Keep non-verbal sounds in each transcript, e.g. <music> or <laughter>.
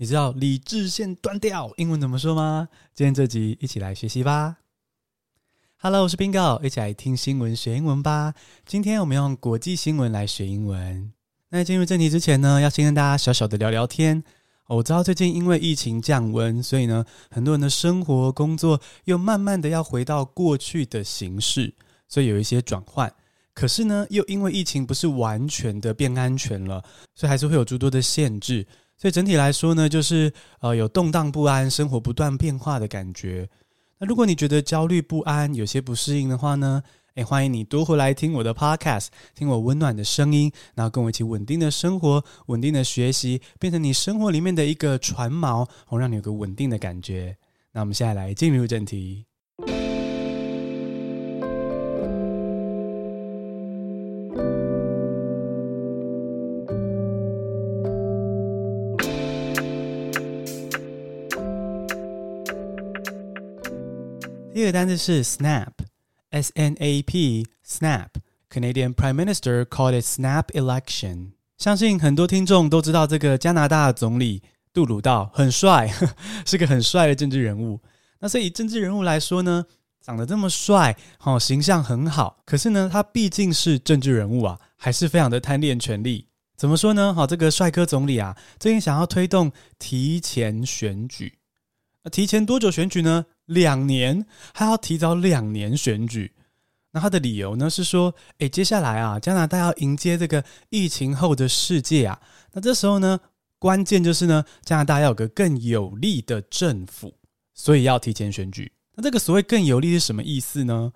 你知道理智线断掉英文怎么说吗？今天这集一起来学习吧。Hello，我是 Bingo，一起来听新闻学英文吧。今天我们用国际新闻来学英文。那进入正题之前呢，要先跟大家小小的聊聊天。我知道最近因为疫情降温，所以呢，很多人的生活工作又慢慢的要回到过去的形式，所以有一些转换。可是呢，又因为疫情不是完全的变安全了，所以还是会有诸多的限制。所以整体来说呢，就是呃有动荡不安、生活不断变化的感觉。那如果你觉得焦虑不安、有些不适应的话呢，诶，欢迎你多回来听我的 podcast，听我温暖的声音，然后跟我一起稳定的生活、稳定的学习，变成你生活里面的一个船锚，好让你有个稳定的感觉。那我们现在来进入正题。第一个单词是 snap，S N A P，snap。Canadian Prime Minister called it snap election。相信很多听众都知道这个加拿大总理杜鲁道很帅，<laughs> 是个很帅的政治人物。那所以以政治人物来说呢，长得这么帅，好，形象很好。可是呢，他毕竟是政治人物啊，还是非常的贪恋权力。怎么说呢？好，这个帅哥总理啊，最近想要推动提前选举。那提前多久选举呢？两年，还要提早两年选举。那他的理由呢是说，诶，接下来啊，加拿大要迎接这个疫情后的世界啊。那这时候呢，关键就是呢，加拿大要有个更有力的政府，所以要提前选举。那这个所谓更有力是什么意思呢？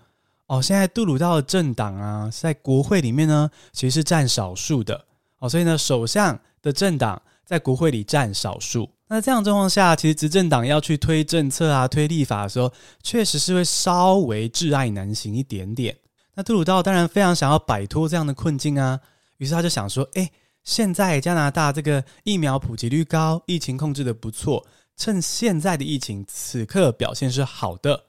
哦，现在杜鲁道的政党啊，在国会里面呢，其实是占少数的。哦，所以呢，首相的政党在国会里占少数。那这样状况下，其实执政党要去推政策啊、推立法的时候，确实是会稍微窒碍难行一点点。那杜鲁道当然非常想要摆脱这样的困境啊，于是他就想说：诶，现在加拿大这个疫苗普及率高，疫情控制得不错，趁现在的疫情此刻表现是好的，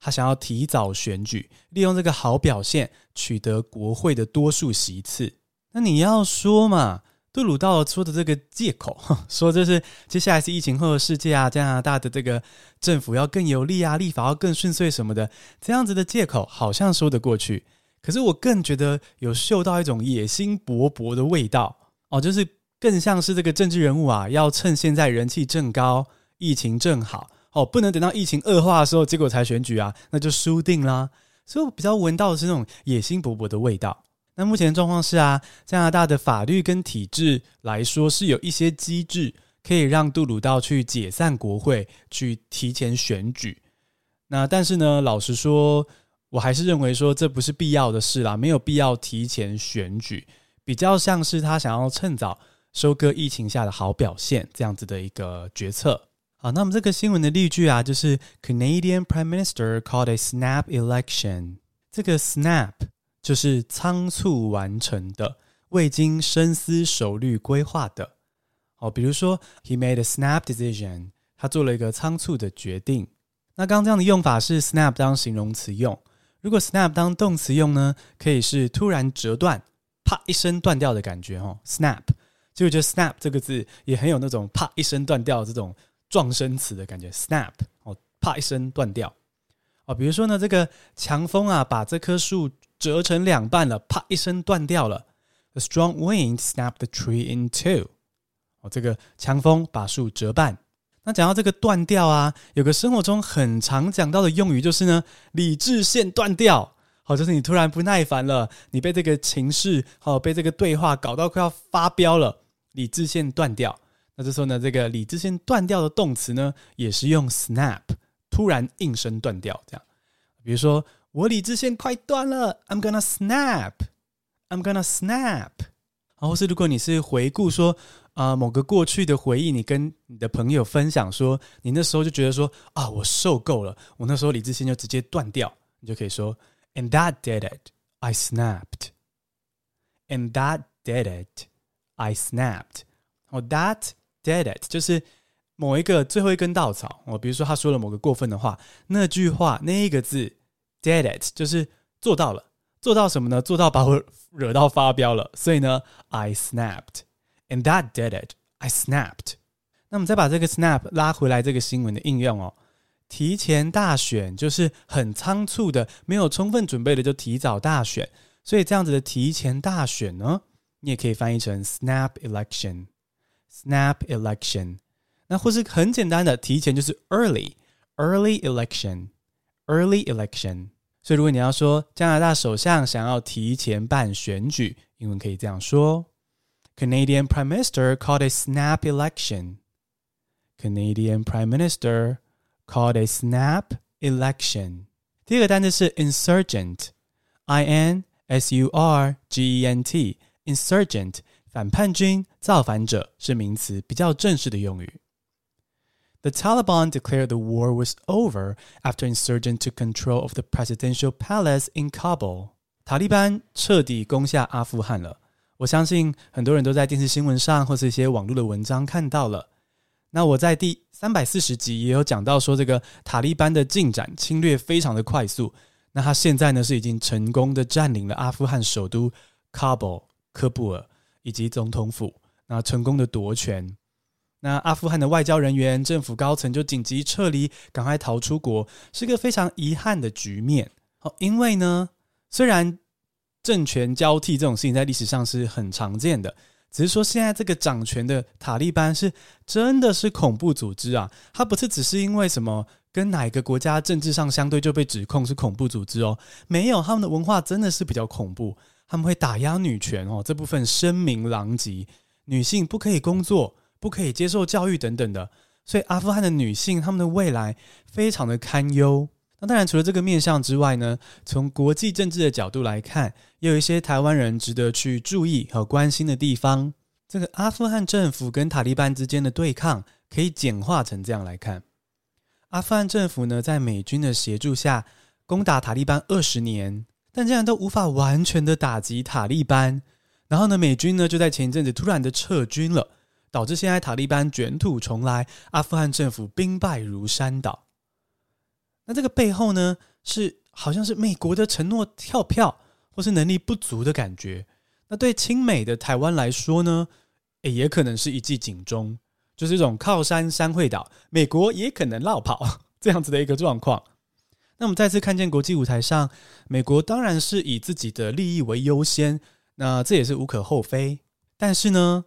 他想要提早选举，利用这个好表现取得国会的多数席次。那你要说嘛？杜鲁道说的这个借口，<laughs> 说这是接下来是疫情后的世界啊，加拿大的这个政府要更有力啊，立法要更顺遂什么的，这样子的借口好像说得过去。可是我更觉得有嗅到一种野心勃勃的味道哦，就是更像是这个政治人物啊，要趁现在人气正高，疫情正好哦，不能等到疫情恶化的时候，结果才选举啊，那就输定啦。所以我比较闻到的是那种野心勃勃的味道。那目前的状况是啊，加拿大的法律跟体制来说是有一些机制可以让杜鲁道去解散国会，去提前选举。那但是呢，老实说，我还是认为说这不是必要的事啦，没有必要提前选举，比较像是他想要趁早收割疫情下的好表现这样子的一个决策。好，那么这个新闻的例句啊，就是 Canadian Prime Minister called a snap election。这个 snap。就是仓促完成的，未经深思熟虑规划的。哦，比如说，He made a snap decision，他做了一个仓促的决定。那刚刚这样的用法是 snap 当形容词用，如果 snap 当动词用呢，可以是突然折断，啪一声断掉的感觉。哦，snap，就我觉得 snap 这个字也很有那种啪一声断掉这种撞声词的感觉。snap，哦，啪一声断掉。哦，比如说呢，这个强风啊，把这棵树。折成两半了，啪一声断掉了。A strong wind snapped the tree in two。哦，这个强风把树折半。那讲到这个断掉啊，有个生活中很常讲到的用语就是呢，理智线断掉。好，就是你突然不耐烦了，你被这个情绪，好，被这个对话搞到快要发飙了，理智线断掉。那这时候呢，这个理智线断掉的动词呢，也是用 snap，突然应声断掉这样。比如说。我理智线快断了，I'm gonna snap，I'm gonna snap。然后是如果你是回顾说啊、呃、某个过去的回忆，你跟你的朋友分享说，你那时候就觉得说啊我受够了，我那时候理智线就直接断掉，你就可以说，And that did it, I snapped. And that did it, I snapped. 哦，that did it 就是某一个最后一根稻草。哦，比如说他说了某个过分的话，那句话那一个字。Did it 就是做到了，做到什么呢？做到把我惹到发飙了，所以呢，I snapped，and that did it，I snapped。那我们再把这个 snap 拉回来，这个新闻的应用哦，提前大选就是很仓促的，没有充分准备的就提早大选，所以这样子的提前大选呢，你也可以翻译成 snap election，snap election。那或是很简单的提前就是 early，early election，early election。所以如果你要说加拿大首相想要提前办选举，英文可以这样说：Canadian Prime Minister called a snap election。Canadian Prime Minister called a snap election。第二个单词是 insurgent，I N S U R G E N T，insurgent 反叛军、造反者是名词，比较正式的用语。The Taliban declared the war was over after insurgents took control of the presidential palace in Kabul。塔利班彻底攻下阿富汗了。我相信很多人都在电视新闻上或是一些网络的文章看到了。那我在第三百四十集也有讲到说，这个塔利班的进展侵略非常的快速。那他现在呢是已经成功的占领了阿富汗首都喀布科布尔以及总统府，那成功的夺权。那阿富汗的外交人员、政府高层就紧急撤离，赶快逃出国，是个非常遗憾的局面。哦，因为呢，虽然政权交替这种事情在历史上是很常见的。只是说，现在这个掌权的塔利班是真的是恐怖组织啊！他不是只是因为什么跟哪个国家政治上相对就被指控是恐怖组织哦，没有，他们的文化真的是比较恐怖，他们会打压女权哦，这部分声名狼藉，女性不可以工作，不可以接受教育等等的，所以阿富汗的女性她们的未来非常的堪忧。那当然，除了这个面向之外呢，从国际政治的角度来看，也有一些台湾人值得去注意和关心的地方。这个阿富汗政府跟塔利班之间的对抗，可以简化成这样来看：阿富汗政府呢，在美军的协助下攻打塔利班二十年，但竟然都无法完全的打击塔利班。然后呢，美军呢就在前一阵子突然的撤军了，导致现在塔利班卷土重来，阿富汗政府兵败如山倒。那这个背后呢，是好像是美国的承诺跳票，或是能力不足的感觉。那对亲美的台湾来说呢，也可能是一记警钟，就是一种靠山山会倒，美国也可能落跑 <laughs> 这样子的一个状况。那我们再次看见国际舞台上，美国当然是以自己的利益为优先，那这也是无可厚非。但是呢，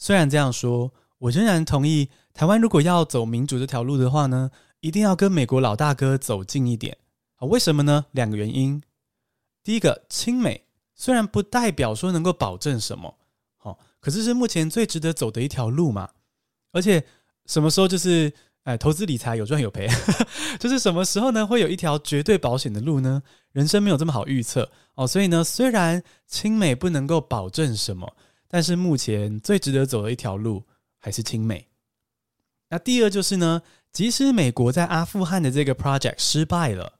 虽然这样说，我仍然同意，台湾如果要走民主这条路的话呢，一定要跟美国老大哥走近一点啊？为什么呢？两个原因。第一个，亲美虽然不代表说能够保证什么，好，可是是目前最值得走的一条路嘛。而且什么时候就是，哎，投资理财有赚有赔，<laughs> 就是什么时候呢？会有一条绝对保险的路呢？人生没有这么好预测哦。所以呢，虽然亲美不能够保证什么，但是目前最值得走的一条路还是亲美。那第二就是呢。即使美国在阿富汗的这个 project 失败了，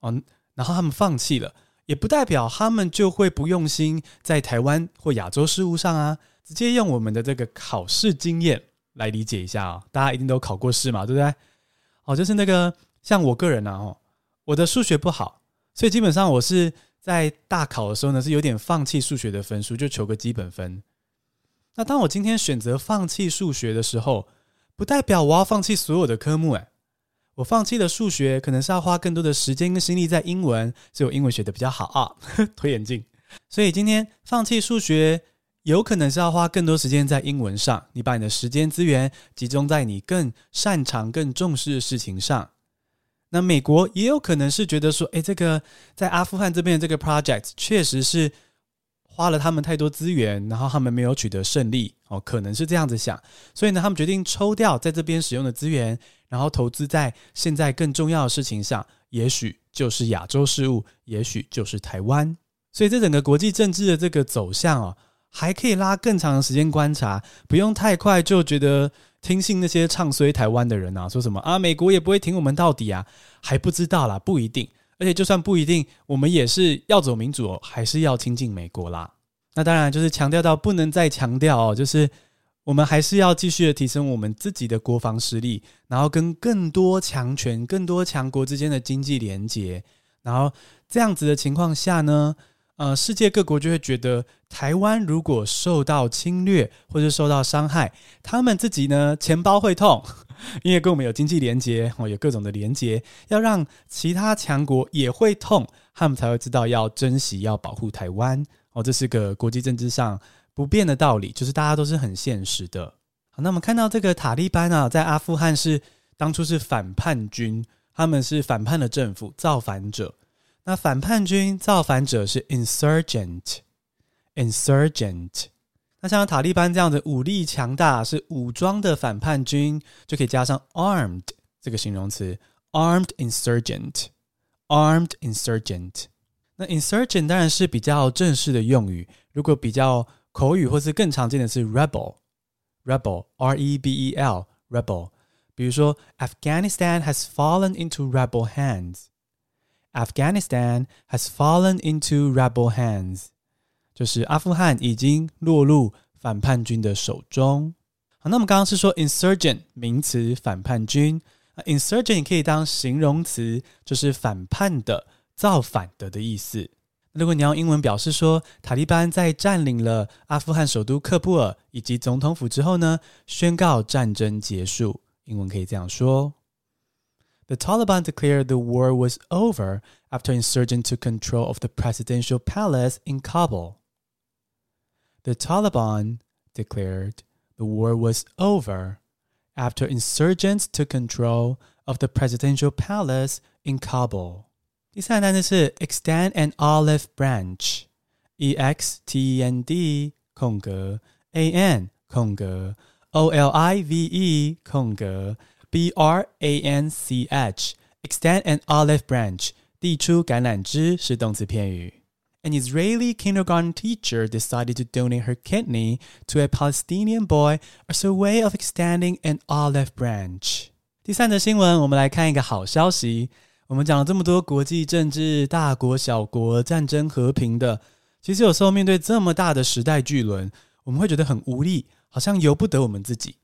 哦，然后他们放弃了，也不代表他们就会不用心在台湾或亚洲事务上啊。直接用我们的这个考试经验来理解一下啊，大家一定都考过试嘛，对不对？哦，就是那个像我个人啊，哦，我的数学不好，所以基本上我是在大考的时候呢，是有点放弃数学的分数，就求个基本分。那当我今天选择放弃数学的时候，不代表我要放弃所有的科目，诶，我放弃了数学，可能是要花更多的时间跟心力在英文，所以我英文学的比较好啊。<laughs> 推眼镜，所以今天放弃数学，有可能是要花更多时间在英文上。你把你的时间资源集中在你更擅长、更重视的事情上。那美国也有可能是觉得说，诶，这个在阿富汗这边的这个 project 确实是。花了他们太多资源，然后他们没有取得胜利，哦，可能是这样子想，所以呢，他们决定抽掉在这边使用的资源，然后投资在现在更重要的事情上，也许就是亚洲事务，也许就是台湾。所以，这整个国际政治的这个走向哦，还可以拉更长的时间观察，不用太快就觉得听信那些唱衰台湾的人啊，说什么啊，美国也不会挺我们到底啊，还不知道啦，不一定。而且，就算不一定，我们也是要走民主，还是要亲近美国啦。那当然，就是强调到不能再强调哦，就是我们还是要继续的提升我们自己的国防实力，然后跟更多强权、更多强国之间的经济连结。然后这样子的情况下呢，呃，世界各国就会觉得台湾如果受到侵略或者受到伤害，他们自己呢钱包会痛，<laughs> 因为跟我们有经济连接哦，有各种的连接，要让其他强国也会痛，他们才会知道要珍惜、要保护台湾哦。这是个国际政治上不变的道理，就是大家都是很现实的。好，那我们看到这个塔利班啊，在阿富汗是当初是反叛军，他们是反叛的政府，造反者。那反叛军造反者是 insurgent，insurgent。那像塔利班这样的武力强大、是武装的反叛军，就可以加上 armed 这个形容词，armed insurgent，armed insurgent。那 insurgent 当然是比较正式的用语，如果比较口语或是更常见的是 rebel，rebel，R-E-B-E-L，rebel。比如说，Afghanistan has fallen into rebel hands。Afghanistan has fallen into rebel hands，就是阿富汗已经落入反叛军的手中。好，那我们刚刚是说 insurgent 名词反叛军，insurgent 也可以当形容词，就是反叛的、造反的的意思。如果你要用英文表示说塔利班在占领了阿富汗首都喀布尔以及总统府之后呢，宣告战争结束，英文可以这样说。The Taliban declared the war was over after insurgents took control of the presidential palace in Kabul. The Taliban declared the war was over after insurgents took control of the presidential palace in Kabul. 第三个单词是 extend an olive branch, e x t e n d 空格 a n 空格 o l i v e 空格 B R A N C H extend an olive branch 递出橄榄枝是动词片语。An Israeli kindergarten teacher decided to donate her kidney to a Palestinian boy as a way of extending an olive branch。第三则新闻，我们来看一个好消息。我们讲了这么多国际政治、大国小国、战争和平的，其实有时候面对这么大的时代巨轮，我们会觉得很无力，好像由不得我们自己。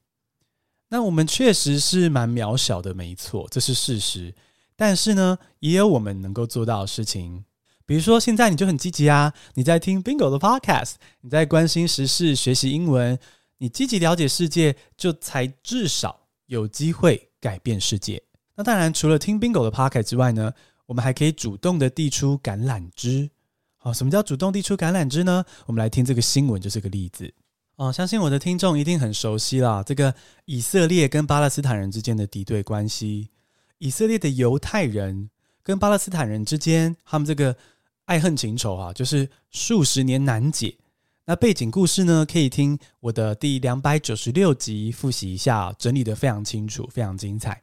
那我们确实是蛮渺小的，没错，这是事实。但是呢，也有我们能够做到的事情。比如说，现在你就很积极啊，你在听 Bingo 的 Podcast，你在关心时事、学习英文，你积极了解世界，就才至少有机会改变世界。那当然，除了听 Bingo 的 Podcast 之外呢，我们还可以主动的递出橄榄枝。好，什么叫主动递出橄榄枝呢？我们来听这个新闻，就是个例子。哦，相信我的听众一定很熟悉啦，这个以色列跟巴勒斯坦人之间的敌对关系。以色列的犹太人跟巴勒斯坦人之间，他们这个爱恨情仇啊，就是数十年难解。那背景故事呢，可以听我的第两百九十六集复习一下，整理得非常清楚，非常精彩。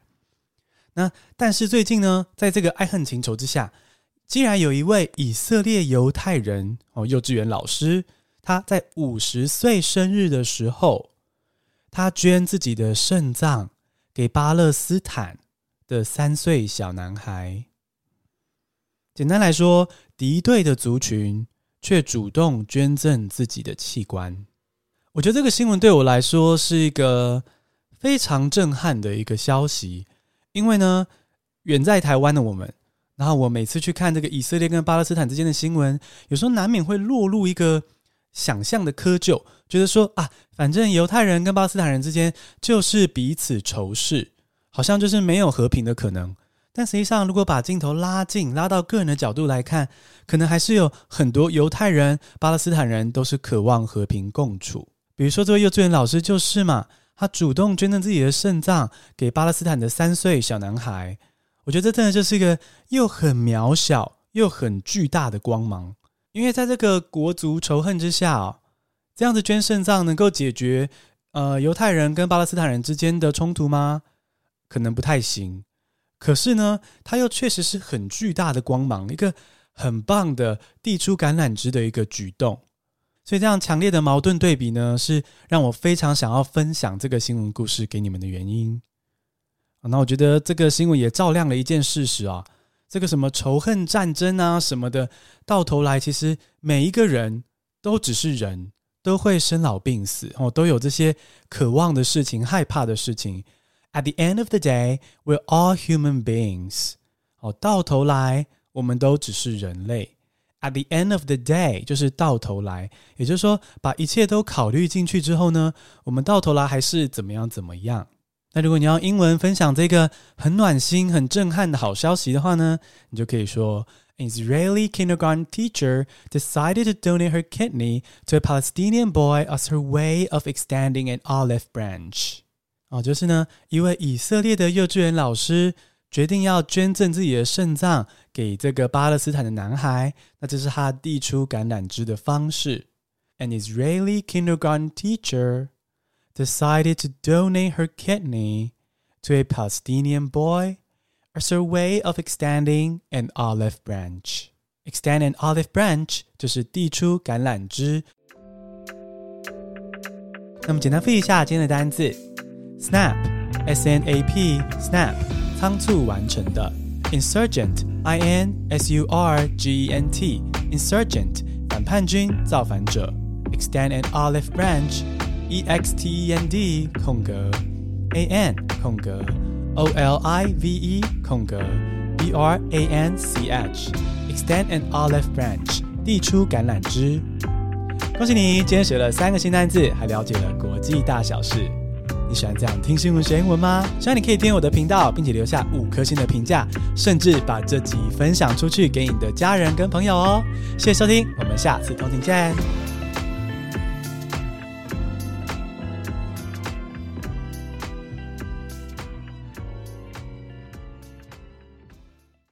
那但是最近呢，在这个爱恨情仇之下，竟然有一位以色列犹太人哦，幼稚园老师。他在五十岁生日的时候，他捐自己的肾脏给巴勒斯坦的三岁小男孩。简单来说，敌对的族群却主动捐赠自己的器官。我觉得这个新闻对我来说是一个非常震撼的一个消息，因为呢，远在台湾的我们，然后我每次去看这个以色列跟巴勒斯坦之间的新闻，有时候难免会落入一个。想象的窠臼，觉得说啊，反正犹太人跟巴勒斯坦人之间就是彼此仇视，好像就是没有和平的可能。但实际上，如果把镜头拉近，拉到个人的角度来看，可能还是有很多犹太人、巴勒斯坦人都是渴望和平共处。比如说，这位幼稚园老师就是嘛，他主动捐赠自己的肾脏给巴勒斯坦的三岁小男孩。我觉得这真的就是一个又很渺小又很巨大的光芒。因为在这个国族仇恨之下哦，这样子捐肾脏能够解决呃犹太人跟巴勒斯坦人之间的冲突吗？可能不太行。可是呢，它又确实是很巨大的光芒，一个很棒的递出橄榄枝的一个举动。所以这样强烈的矛盾对比呢，是让我非常想要分享这个新闻故事给你们的原因。那我觉得这个新闻也照亮了一件事实啊。这个什么仇恨战争啊什么的，到头来其实每一个人都只是人，都会生老病死哦，都有这些渴望的事情、害怕的事情。At the end of the day, we're all human beings。哦，到头来我们都只是人类。At the end of the day，就是到头来，也就是说，把一切都考虑进去之后呢，我们到头来还是怎么样怎么样。那如果你要英文分享这个很暖心、很震撼的好消息的话呢，你就可以说：An Israeli kindergarten teacher decided to donate her kidney to a Palestinian boy as her way of extending an olive branch。哦，就是呢，一位以色列的幼稚园老师。决定要捐赠自己的肾脏给这个巴勒斯坦的男孩，那这是他递出橄榄枝的方式。An Israeli kindergarten teacher decided to donate her kidney to a Palestinian boy as her way of extending an olive branch. Extend an olive branch 就是递出橄榄枝。那么简单复习一下今天的单字：snap，s-n-a-p，snap。仓促完成的，insurgent，i n s u r g e n t，insurgent 反叛军、造反者，extend an olive E x t e n d 空格 a n 空格 o l i v e 空格 b r a n c h，extend an olive branch 递出橄榄枝。恭喜你，今天学了三个新单字，还了解了国际大小事。你喜欢这样听新闻学英文吗？希望你可以订阅我的频道，并且留下五颗星的评价，甚至把这集分享出去给你的家人跟朋友哦。谢谢收听，我们下次通勤见。